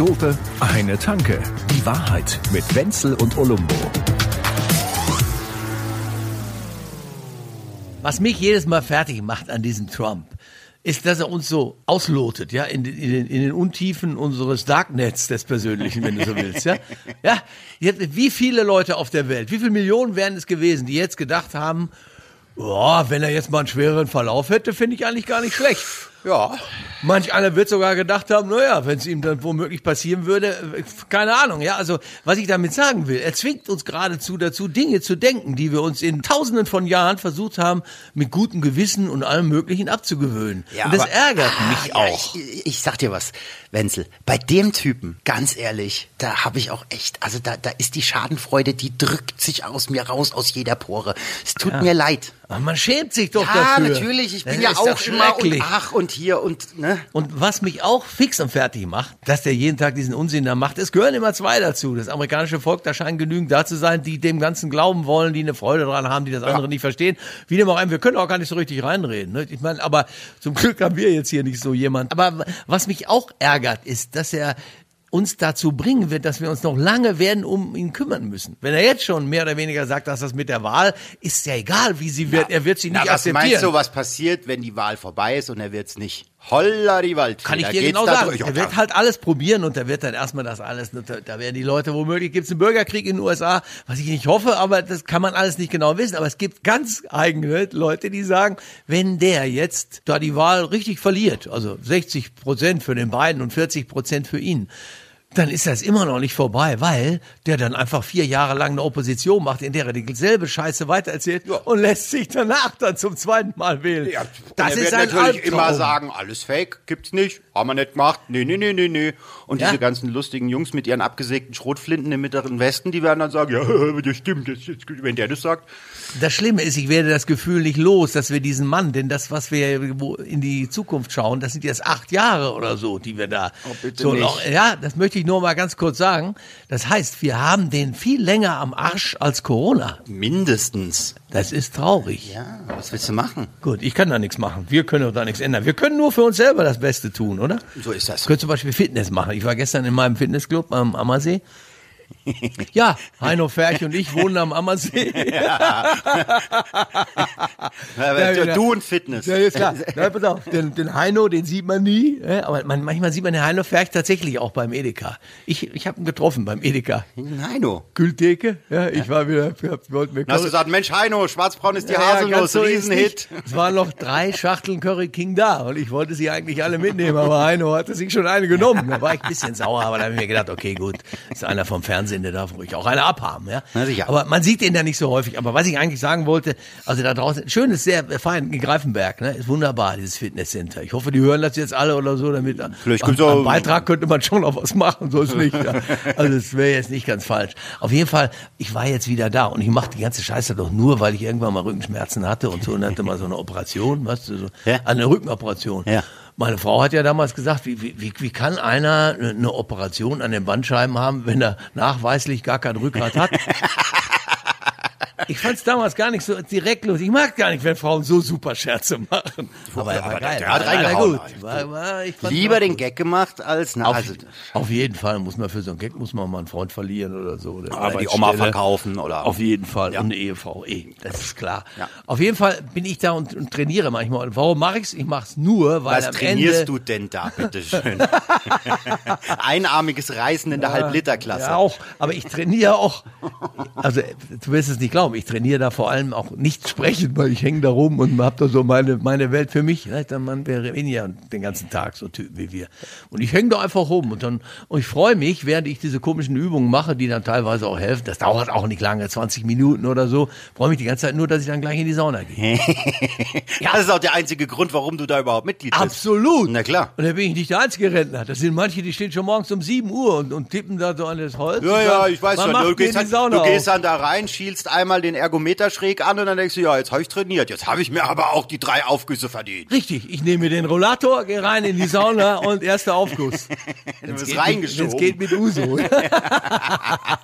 Dope, eine Tanke. Die Wahrheit mit Wenzel und Olumbo. Was mich jedes Mal fertig macht an diesem Trump, ist, dass er uns so auslotet, ja, in, den- in, in den Untiefen unseres Darknets des Persönlichen, wenn du so willst, ja. Ja, wie viele Leute auf der Welt, wie viele Millionen wären es gewesen, die jetzt gedacht haben, oh, wenn er jetzt mal einen schwereren Verlauf hätte, finde ich eigentlich gar nicht schlecht. Ja. Manch einer wird sogar gedacht haben, naja, wenn es ihm dann womöglich passieren würde, äh, keine Ahnung, ja. Also, was ich damit sagen will, er zwingt uns geradezu dazu, Dinge zu denken, die wir uns in tausenden von Jahren versucht haben, mit gutem Gewissen und allem Möglichen abzugewöhnen. und das aber- ärgert Ah, mich ja, auch. Ich, ich sag dir was, Wenzel. Bei dem Typen, ganz ehrlich, da habe ich auch echt, also da, da ist die Schadenfreude, die drückt sich aus mir raus, aus jeder Pore. Es tut mir leid. Aber man schämt sich doch ja, dafür. natürlich. Ich bin Das ja auch immer und ach und hier und ne. Und was mich auch fix und fertig macht, dass der jeden Tag diesen Unsinn da macht, es gehören immer zwei dazu. Das amerikanische Volk, da scheinen genügend da zu sein, die dem Ganzen glauben wollen, die eine Freude daran haben, die das andere nicht verstehen. Wie dem auch immer, wir können auch gar nicht so richtig reinreden. Ne? Ich meine, aber zum Glück haben wir jetzt hier nicht so jemand. Aber was mich auch ärgert, ist, dass er uns dazu bringen wird, dass wir uns noch lange werden um ihn kümmern müssen. Wenn er jetzt schon mehr oder weniger sagt, dass das mit der Wahl ist ja egal, wie sie wird, er wird sie nicht Na, was akzeptieren. meinst du, was passiert, wenn die Wahl vorbei ist und er wird's nicht? Holla die Waldfee. Kann ich dir genau sagen. durch. Er wird halt alles probieren und da wird dann erstmal das alles, da, da werden die Leute womöglich, gibt es einen Bürgerkrieg in den USA, was ich nicht hoffe, aber das kann man alles nicht genau wissen. Aber es gibt ganz eigene Leute, die sagen, wenn der jetzt da die Wahl richtig verliert, also 60 Prozent für den beiden und 40 Prozent für ihn, dann ist das immer noch nicht vorbei, weil der dann einfach vier Jahre lang eine Opposition macht, in der er dieselbe Scheiße weitererzählt und lässt sich danach dann zum zweiten Mal wählen. Ja, das er ist wird ein natürlich Albtraum. immer sagen, alles fake, gibt's nicht, haben wir nicht gemacht, nee, nee, nee, nee, nee. Und Ja. diese ganzen lustigen Jungs mit ihren abgesägten Schrotflinten im mittleren Westen, die werden dann sagen, ja, das stimmt, das, das, wenn der das sagt. Das Schlimme ist, ich werde das Gefühl nicht los, dass wir diesen Mann, denn das, was wir in die Zukunft schauen, das sind jetzt acht Jahre oder so, die wir da. Oh, bitte so nicht. Noch, ja, das möchte ich nur mal ganz kurz sagen. Das heißt, wir haben den viel länger am Arsch als Corona. Mindestens. Das ist traurig. Ja, was willst du machen? Gut, ich kann da nichts machen. Wir können da nichts ändern. Wir können nur für uns selber das Beste tun, oder? So ist das. Ich könnte zum Beispiel Fitness machen. Ich war gestern in meinem Fitnessclub am Ammersee. Ja, Heino Ferch und ich wohnen am Ammersee. Ja, Ja, du und Fitness. Ja, ist klar. Ja, pass auf, den, den Heino, den sieht man nie. Aber man, manchmal sieht man den Heino Ferch tatsächlich auch beim Edeka. Ich, ich habe ihn getroffen beim Edeka. Heino. Kühltheke. Ja, ich war wieder, wollte mir Du hast gesagt, Mensch, Heino, schwarzbraun ist die Haselnuss, so Riesenhit. Es waren noch drei Schachteln Curry King da und ich wollte sie eigentlich alle mitnehmen, aber Heino hatte sich schon eine genommen. Da war ich ein bisschen sauer, aber da habe ich mir gedacht, okay, gut, ist einer vom Fernsehen, der darf ruhig auch eine abhaben. Ja? Na sicher. Aber man sieht den ja nicht so häufig. Aber was ich eigentlich sagen wollte, also da draußen, schön ist sehr fein, in Greifenberg, ne? ist wunderbar, dieses Fitnesscenter. Ich hoffe, die hören das jetzt alle oder so, damit Vielleicht am, gibt's auch- am Beitrag könnte man schon noch was machen, so ist nicht. Ja. Also es wäre jetzt nicht ganz falsch. Auf jeden Fall, ich war jetzt wieder da und ich mache die ganze Scheiße doch nur, weil ich irgendwann mal Rückenschmerzen hatte und so und hatte mal so eine Operation, weißt du, so, Ja. eine Rückenoperation. Ja. Meine Frau hat ja damals gesagt, wie, wie, wie- kann einer eine Operation an den Bandscheiben haben, wenn er nachweislich gar kein Rückgrat hat? Ich fand es damals gar nicht so direkt los. Ich mag gar nicht, wenn Frauen so super Scherze machen. Aber er war aber geil. der hat reingehauen. gut. War, war, ich Lieber den gut. Gag gemacht als, na, Auf, also, auf jeden Fall muss man für so einen Gag muss man mal einen Freund verlieren oder so. Oder Aber die Oma verkaufen oder- Auf jeden Fall. Ja. Und eine Ehefrau. Eh, das ist klar. Ja. Auf jeden Fall bin ich da und, und trainiere manchmal. Und warum mache ich's? Ich mache es nur, weil was am trainierst Ende, du denn da, bitteschön? Einarmiges Reißen in der Halbliterklasse. Ja, auch. Aber ich trainiere auch. Also, du wirst es nicht glauben. Ich trainiere da vor allem auch nicht sprechen, weil ich hänge da rum und hab da so meine, meine Welt für mich. Ne? Der Mann wäre weniger den ganzen Tag so Typen wie wir. Und ich hänge da einfach rum und dann, und ich freue mich, während ich diese komischen Übungen mache, die dann teilweise auch helfen. Das dauert auch nicht lange, 20 Minuten oder so. Freue mich die ganze Zeit nur, dass ich dann gleich in die Sauna gehe. Das ist auch der einzige Grund, warum du da überhaupt Mitglied bist. Absolut. Na klar. Und da bin ich nicht der einzige Rentner. Das sind manche, die stehen schon morgens um 7 Uhr und, und tippen da so an das Holz. Ja, ja, ich weiß schon. Du gehst, die dann, Sauna du gehst dann da rein, schielst einmal den Ergometer schräg an und dann denkst du, ja, jetzt habe ich trainiert. Jetzt habe ich mir aber auch die drei Aufgüsse verdient. Richtig, ich nehme den Rollator, gehe rein in die Sauna und erster Aufguss. Du bist Geht reingeschoben. mit, wenn's geht mit Uso.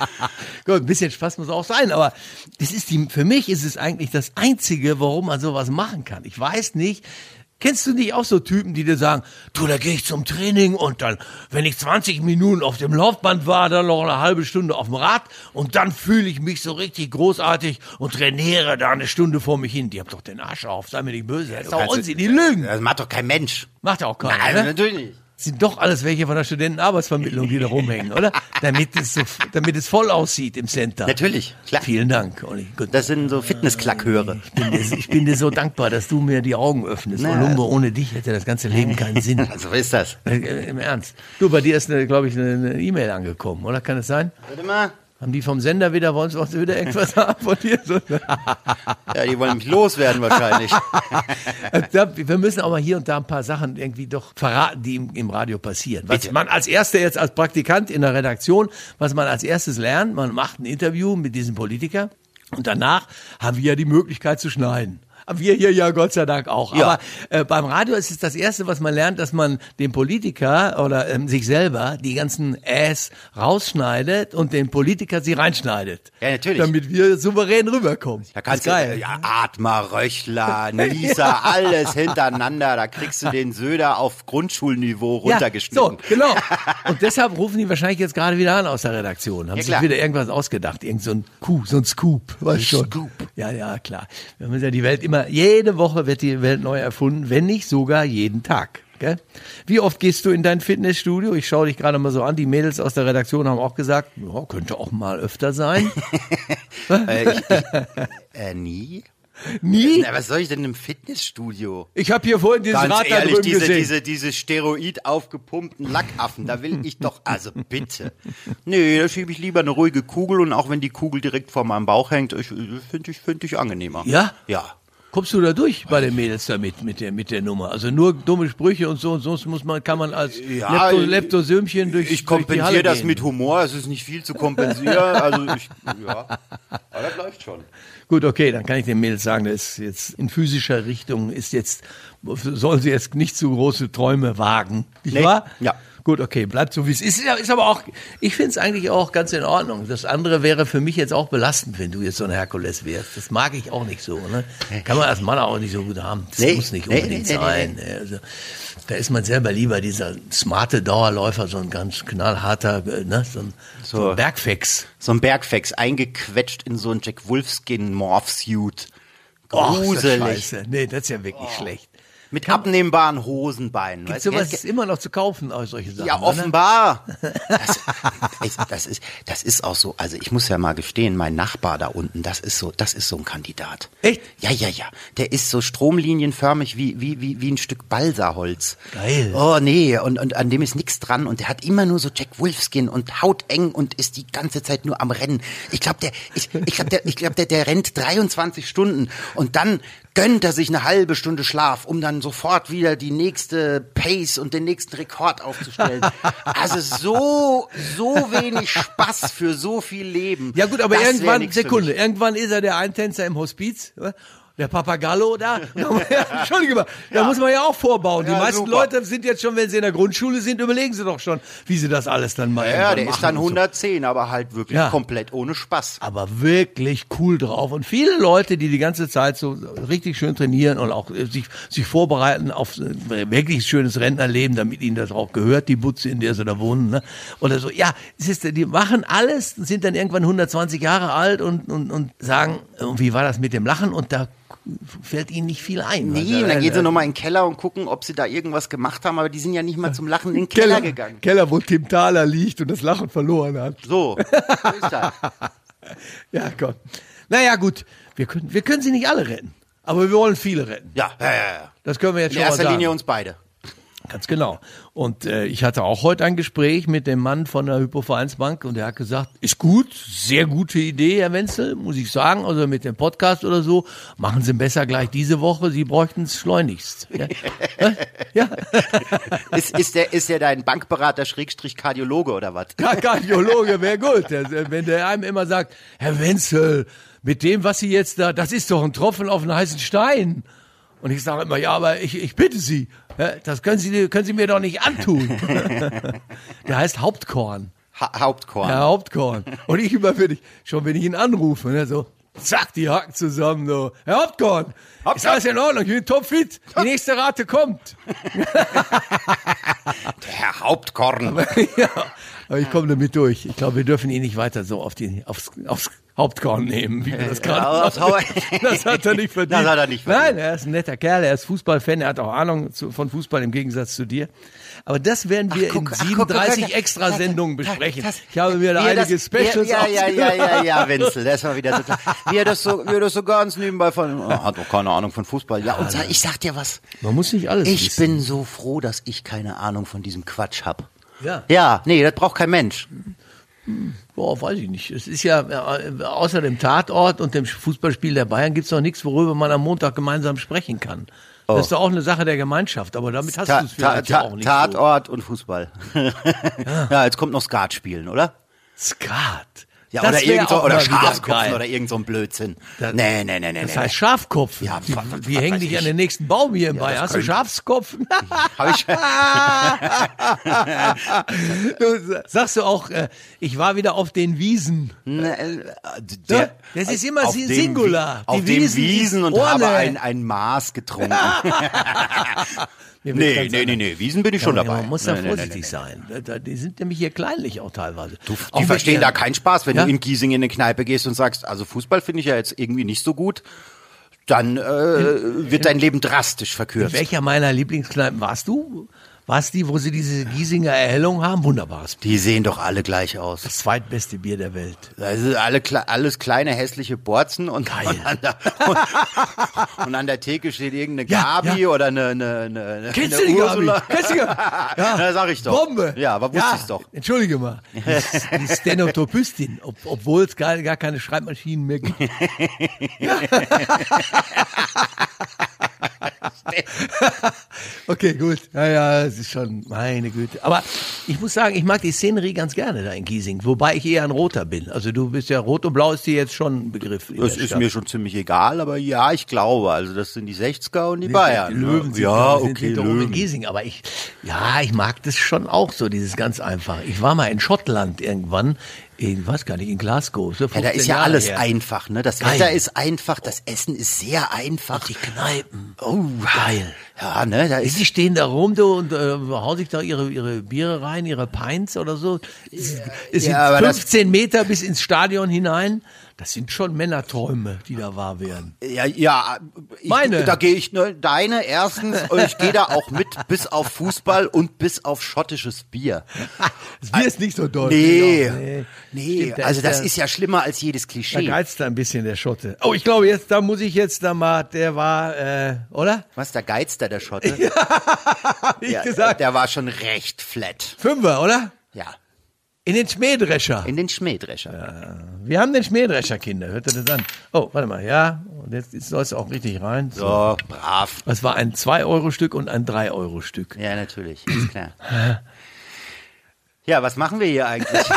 Gut, ein bisschen Spaß muss auch sein, aber das ist die, für mich ist es eigentlich das Einzige, warum man sowas machen kann. Ich weiß nicht, Kennst du nicht auch so Typen, die dir sagen, du, da gehe ich zum Training und dann, wenn ich 20 Minuten auf dem Laufband war, dann noch eine halbe Stunde auf dem Rad und dann fühle ich mich so richtig großartig und trainiere da eine Stunde vor mich hin. Die habt doch den Arsch auf, sei mir nicht böse. Das ist doch Unsinn, die lügen. Das macht doch kein Mensch. Macht auch keiner, Nein, ne? natürlich nicht. Sind doch alles welche von der Studentenarbeitsvermittlung, die da rumhängen, oder? Damit es, so, damit es voll aussieht im Center. Natürlich, klar. Vielen Dank, Olli. Gut. Das sind so Fitnessklackhöre. Ich bin, dir, ich bin dir so dankbar, dass du mir die Augen öffnest. Na. Olumbo, ohne dich hätte das ganze Leben keinen Sinn. So ist das. Äh, äh, Im Ernst. Du, bei dir ist, glaube ich, eine eine E-Mail angekommen, oder? Kann es sein? Warte mal. Haben die vom Sender wieder, wollen sie wieder irgendwas haben von dir? So, Ja, die wollen mich loswerden wahrscheinlich. Da- wir müssen auch mal hier und da ein paar Sachen irgendwie doch verraten, die im, im Radio passieren. Was Bitte. man als erster jetzt als Praktikant in der Redaktion, was man als erstes lernt, man macht ein Interview mit diesem Politiker und danach haben wir ja die Möglichkeit zu schneiden. Haben Wir hier ja Gott sei Dank auch. Ja. Aber äh, beim Radio ist es das Erste, was man lernt, dass man dem Politiker oder ähm, sich selber die ganzen Äs rausschneidet und den Politiker sie reinschneidet. Ja, natürlich. Damit wir souverän rüberkommen. Da kannst ist du, geil. ja, Atmer, Röchler, Nieser, alles hintereinander. Da kriegst du den Söder auf Grundschulniveau runtergeschnitten. Ja, so, genau. Und deshalb rufen die wahrscheinlich jetzt gerade wieder an aus der Redaktion. Haben Ja, sich wieder irgendwas ausgedacht. Irgend so ein Coup, so ein Scoop. Weißt schon. Scoop. Ja, ja, klar. Wir müssen ja die Welt immer, jede Woche wird die Welt neu erfunden, wenn nicht sogar jeden Tag. Gell? Wie oft gehst du in dein Fitnessstudio? Ich schaue dich gerade mal so an. Die Mädels aus der Redaktion haben auch gesagt, ja, könnte auch mal öfter sein. Äh, ich, ich, äh, nie? Nie? Na, was soll ich denn im Fitnessstudio? Ich habe hier vorhin dieses Ganz Rad da ehrlich, drüben diese, gesehen. diese, diese Steroid aufgepumpten Lackaffen, da will ich doch, also bitte. Nee, da schiebe ich lieber eine ruhige Kugel und auch wenn die Kugel direkt vor meinem Bauch hängt, finde ich, finde ich angenehmer. Ja? Ja. Kommst du da durch bei den Mädels damit, mit der, mit der Nummer? Also nur dumme Sprüche und so und sonst muss man, kann man als Ja, Lepto, ich- Leptosömchen durch, Ich durch kompensiere das gehen. mit Humor, es ist nicht viel zu kompensieren, also ich, ja, aber das läuft schon. Gut, okay, dann kann ich den Mädels sagen, das ist jetzt in physischer Richtung ist jetzt, sollen sie jetzt nicht zu große Träume wagen. Nicht Nee, wahr? ja. Gut, okay, bleibt so wie es ist. Ist aber auch, ich finde es eigentlich auch ganz in Ordnung. Das andere wäre für mich jetzt auch belastend, wenn du jetzt so ein Herkules wärst. Das mag ich auch nicht so. Ne? Kann man als Mann auch nicht so gut haben. Das Nee, muss nicht unbedingt nee, nee, sein. Also, da ist man selber lieber dieser smarte Dauerläufer, so ein ganz knallharter, äh, ne? so ein, so. So. ein Bergfex. So ein Bergfex, eingequetscht in so ein Jack Wolfskin Morphsuit. Och, ist das Gruselig. Nee, das ist ja wirklich schlecht. Mit abnehmbaren Hosenbeinen. Gibt sowas immer noch zu kaufen, solche Sachen? Ja, offenbar. Das, das, ist, das ist auch so. Also ich muss ja mal gestehen, mein Nachbar da unten, das ist so, das ist so ein Kandidat. Echt? Ja, ja, ja. Der ist so stromlinienförmig wie, wie, wie, wie ein Stück Balsaholz. Geil. Oh, nee. Und, und an dem ist nichts dran. Und der hat immer nur so Jack Wolfskin und hauteng und ist die ganze Zeit nur am Rennen. Ich glaube, der, ich, ich glaube, der, ich glaub, der, der rennt 23 Stunden und dann gönnt er sich eine halbe Stunde Schlaf, um dann sofort wieder die nächste Pace und den nächsten Rekord aufzustellen. Also so, so wenig Spaß für so viel Leben. Ja gut, aber Das irgendwann, Sekunde, irgendwann ist er der Eintänzer im Hospiz. Der Papagallo da. Entschuldige mal, da muss man ja auch vorbauen. Die Ja, meisten super. Leute sind jetzt schon, wenn sie in der Grundschule sind, überlegen sie doch schon, wie sie das alles dann mal Ja, der ist dann und so. 110, aber halt wirklich Ja. komplett ohne Spaß. aber wirklich cool drauf. Und viele Leute, die die ganze Zeit so richtig schön trainieren und auch äh, sich, sich vorbereiten auf äh, wirklich schönes Rentnerleben, damit ihnen das auch gehört, die Butze, in der sie da wohnen. Ne? Oder so, ja, es ist, die machen alles, sind dann irgendwann 120 Jahre alt und, und, und sagen, und wie war das mit dem Lachen? Und da fällt ihnen nicht viel ein. Nee, Also, dann äh, gehen sie nochmal in den Keller und gucken, ob sie da irgendwas gemacht haben, aber die sind ja nicht mal zum Lachen in den Keller, Keller, gegangen. Keller, wo Tim Thaler liegt und das Lachen verloren hat. So, so ist das. Ja, komm. Naja, gut, wir können, wir können sie nicht alle retten. Aber wir wollen viele retten. Ja, ja, ja, ja. Das können wir jetzt In schon mal erster sagen. Linie uns beide. Ganz genau. Und äh, ich hatte auch heute ein Gespräch mit dem Mann von der Hypovereinsbank und der hat gesagt, ist gut, sehr gute Idee, Herr Wenzel, muss ich sagen. Also mit dem Podcast oder so, machen Sie besser gleich diese Woche, Sie bräuchten es schleunigst. Ja? Ja. Ist, ist, der, ist der dein Bankberater Schrägstrich Kardiologe oder was? Ja, Kardiologe wäre gut. Wenn der einem immer sagt, Herr Wenzel, mit dem, was Sie jetzt da, das ist doch ein Tropfen auf einen heißen Stein. Und ich sage immer, ja, aber ich, ich bitte Sie, das können Sie, können Sie mir doch nicht antun. der heißt Hauptkorn. Ha Hauptkorn. Ja, Hauptkorn. Und ich immer, wenn ich, schon wenn ich ihn anrufe, ne, so, Zack, die Haken zusammen, du. Herr Hauptkorn, ist alles in Ordnung, ich bin topfit. Die nächste Rate kommt. Der Herr Hauptkorn. ja, aber ich komme damit durch. Ich glaube, wir dürfen ihn nicht weiter so auf die, aufs, aufs Hauptkorn nehmen, wie wir das gerade Ja, Das hat er nicht verdient. Das hat er nicht verdient. Nein, er ist ein netter Kerl, er ist Fußballfan, er hat auch Ahnung von Fußball im Gegensatz zu dir. Aber das werden wir Ach, guck, in ach, guck, 37 guck, guck, Extrasendungen besprechen. das- ich habe mir da einige das- Specials Ja, ja, ja, ja, ja, Wenzel, das war wieder so klar. Wie er das so, wie er das so ganz nebenbei von, oh, hat doch keine Ahnung von Fußball. Ja, und sag, ich sag dir was. Man muss nicht alles Ich wissen. bin so froh, dass ich keine Ahnung von diesem Quatsch hab. Ja. Ja, nee, das braucht kein Mensch. Boah, weiß ich nicht. Es ist ja, äh, außer dem Tatort und dem Fußballspiel der Bayern gibt's noch nichts, worüber man am Montag gemeinsam sprechen kann. Das ist doch auch eine Sache der Gemeinschaft, aber damit hast Oh. Ta du es ta vielleicht ja ta auch nicht Tatort und Fußball. ja. jetzt kommt noch Skat spielen, oder? so. Skat. Ja, Das oder irgend so, oder geil. oder irgend so ein Blödsinn. Das- nee, nee, nee, nee. Das nee. heißt Schafkopf. Ja, die, was hängen dich ich. an den nächsten Baum hier in Bayern. das Hast du Schafskopf? Hab ich, du, sagst du auch, äh, ich war wieder auf den Wiesen. Ne, äh, Ja, das ist immer auf si- dem Singular. Wi- Auf dem Wiesen Wiesen und habe ein, ein Maß getrunken. Nee, nee, nee, nee, Wiesen bin ich schon Ja, dabei. Man muss da vorsichtig sein. Die sind nämlich hier kleinlich auch teilweise. Du, die verstehen da keinen Spaß, wenn Ja? du in Giesing in eine Kneipe gehst und sagst, also Fußball finde ich ja jetzt irgendwie nicht so gut, dann äh, wird dein Leben drastisch In verkürzt. welcher meiner Lieblingskneipen warst du? War es die, wo sie diese Giesinger Erhellung haben? Wunderbares Bier. Die sehen doch alle gleich aus. Das zweitbeste Bier der Welt. Das ist alle, alles kleine hässliche Borzen und, Geil. und, an der, und, und an der Theke steht irgendeine Ja, Gabi ja. oder eine, eine, eine, Kennst eine du die, Gabi? Ursula. Kennst du die? Ja, Na, sag ich doch. Bombe. Ja, aber wusste ich's doch. Entschuldige mal. Die, die Stenotopistin, ob, obwohl es gar, gar keine Schreibmaschinen mehr gibt. okay, gut. Ja, ja, es ist schon, meine Güte. Aber ich muss sagen, ich mag die Szenerie ganz gerne da in Giesing, wobei ich eher ein Roter bin. Also du bist ja rot und blau ist dir jetzt schon ein Begriff. Das ist mir schon ziemlich egal, aber ja, ich glaube, also das sind die 60er und die Die Bayern. ne? Löwen sind, ja, sind okay, hinter oben in Löwen. Giesing, aber ich, ja, ich mag das schon auch so, dieses ganz einfach. Ich war mal in Schottland irgendwann, in, weiß gar nicht, in Glasgow. So Ja, da 15 ist ja Jahre alles her. einfach, ne? Das Geil. Wetter ist einfach, das Essen ist sehr einfach. Die Kneipen. Oh, Geil. Ja, ne, da Die ist stehen da rum du, und äh, hauen sich da ihre, ihre Biere rein, ihre Pints oder so. Es, es sind Ja, das- 15 Meter bis ins Stadion hinein. Das sind schon Männerträume, die da wahr werden. ja, ja, ich, Meine. da gehe ich ne, deine erstens und ich gehe da auch mit bis auf Fußball und bis auf schottisches Bier. Das Bier ist nicht so. Nee. Genau. Nee, Stimmt, da also das ist ja schlimmer als jedes Da Klischee. geizt da ein bisschen der Schotte. Oh, ich glaube jetzt, da muss ich jetzt da mal, der war, äh, oder? Was der Geizter der Schotte? Hab ich Ja, gesagt. Der war schon recht flat. Fünfer, oder? Ja, In den Schmähdrescher. in den Schmähdrescher. Wir haben den Schmähdrescher, Kinder. Hört ihr das an? Oh, warte mal, ja. Und jetzt soll es auch richtig rein. So. So, brav. Das war ein 2-Euro-Stück und ein 3-Euro-Stück. Ja, natürlich, ist klar. Ja, was machen wir hier eigentlich?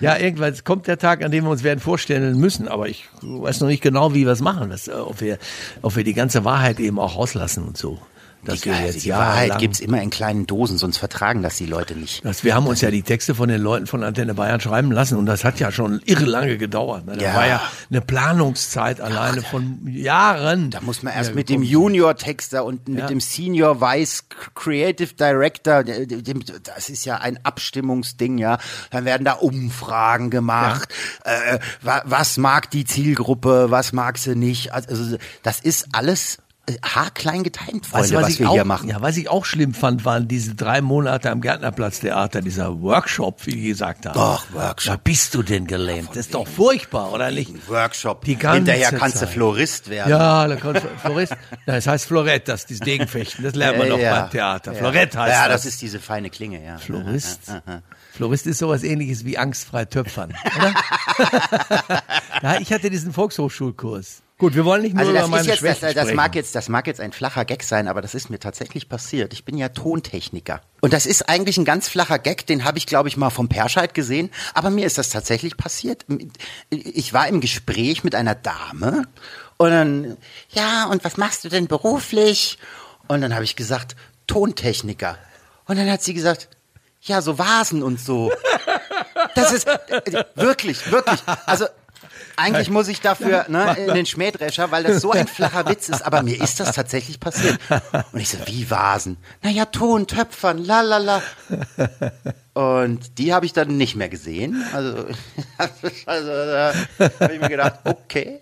Ja, irgendwann kommt der Tag, an dem wir uns werden vorstellen müssen, aber ich weiß noch nicht genau, wie wir es machen. Das, äh, ob, wir, ob wir die ganze Wahrheit eben auch rauslassen und so. Dass Die, wir jetzt die Wahrheit jahrelang- gibt's immer in kleinen Dosen, sonst vertragen das die Leute nicht. Das, wir haben uns ja die Texte von den Leuten von Antenne Bayern schreiben lassen und das hat ja schon irre lange gedauert. Ne? Da Ja. war ja eine Planungszeit alleine von Jahren. Da muss man erst Ja, mit dem. Junior-Texter und mit Ja. dem Senior Vice Creative Director, dem- das ist ja ein Abstimmungsding, ja. Dann werden da Umfragen gemacht. Äh, wa- was mag die Zielgruppe, was mag sie nicht? Also das ist alles haarklein geteilt, Freunde, Weißt du, was, was, ich wir auch, hier machen. Ja, was ich auch schlimm fand, waren diese drei Monate am Gärtnerplatztheater, dieser Workshop, wie die gesagt haben. Doch, Workshop. Da bist du denn gelähmt? Das ist doch furchtbar, oder nicht? Workshop. Die ganze Hinterher kannst du Zeit. Florist werden. Ja, da kommt Florist. Ja, das heißt Florett, das ist Degenfechten. Das lernt man doch ja. beim Theater. Ja. Florett heißt Ja, das. das ist diese feine Klinge, ja. Florist. Florist ist sowas ähnliches wie angstfrei töpfern, oder? ja, ich hatte diesen Volkshochschulkurs. Gut, wir wollen nicht nur Also über das meine ist jetzt, das, Schwächen das sprechen. mag jetzt, das mag jetzt ein flacher Gag sein, aber das ist mir tatsächlich passiert. Ich bin ja Tontechniker. Und das ist eigentlich ein ganz flacher Gag, den habe ich, glaube ich, mal vom Perscheid gesehen. Aber mir ist das tatsächlich passiert. Ich war im Gespräch mit einer Dame und dann, ja, und was machst du denn beruflich? Und dann habe ich gesagt, Tontechniker. Und dann hat sie gesagt, ja, so Vasen und so. Das ist äh, wirklich, wirklich. Also eigentlich muss ich dafür ne, in den Schmähdrescher, weil das so ein flacher Witz ist. Aber mir ist das tatsächlich passiert. Und ich so, wie Vasen? Naja, Ton, Töpfern, la la la. Und die habe ich dann nicht mehr gesehen. Also, also da habe ich mir gedacht, okay.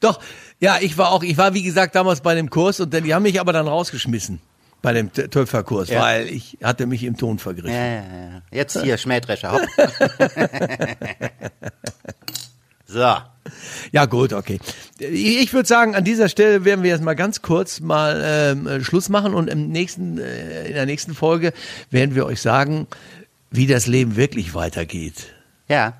Doch, ja, ich war auch, ich war wie gesagt damals bei dem Kurs und die haben mich aber dann rausgeschmissen bei dem Töpferkurs, Ja. weil ich hatte mich im Ton vergriffen. Ja, ja, ja. Jetzt hier, Schmähdrescher. so. Ja gut, okay. Ich, würde sagen, an dieser Stelle werden wir jetzt mal ganz kurz mal ähm, äh, Schluss machen und im nächsten, äh, in der nächsten Folge werden wir euch sagen, wie das Leben wirklich weitergeht. Ja.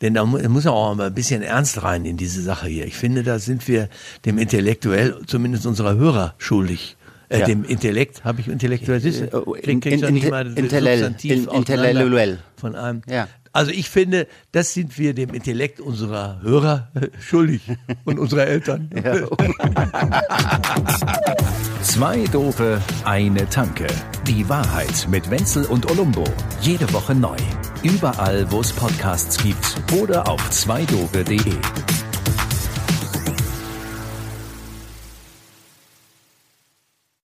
Denn da mu- muss man auch mal ein bisschen ernst rein in diese Sache hier. Ich finde, da sind wir dem Intellektuell, zumindest unserer Hörer, schuldig. Äh, Ja. dem Intellekt, habe ich intellektuell Äh, in- in- in- intellell, in- intellelluell. von einem. Ja. Also ich finde, das sind wir dem Intellekt unserer Hörer schuldig und unserer Eltern. Zwei Dope, eine Tanke. Die Wahrheit mit Wenzel und Olumbo. Jede Woche neu. Überall, wo es Podcasts gibt oder auf zweidope.de.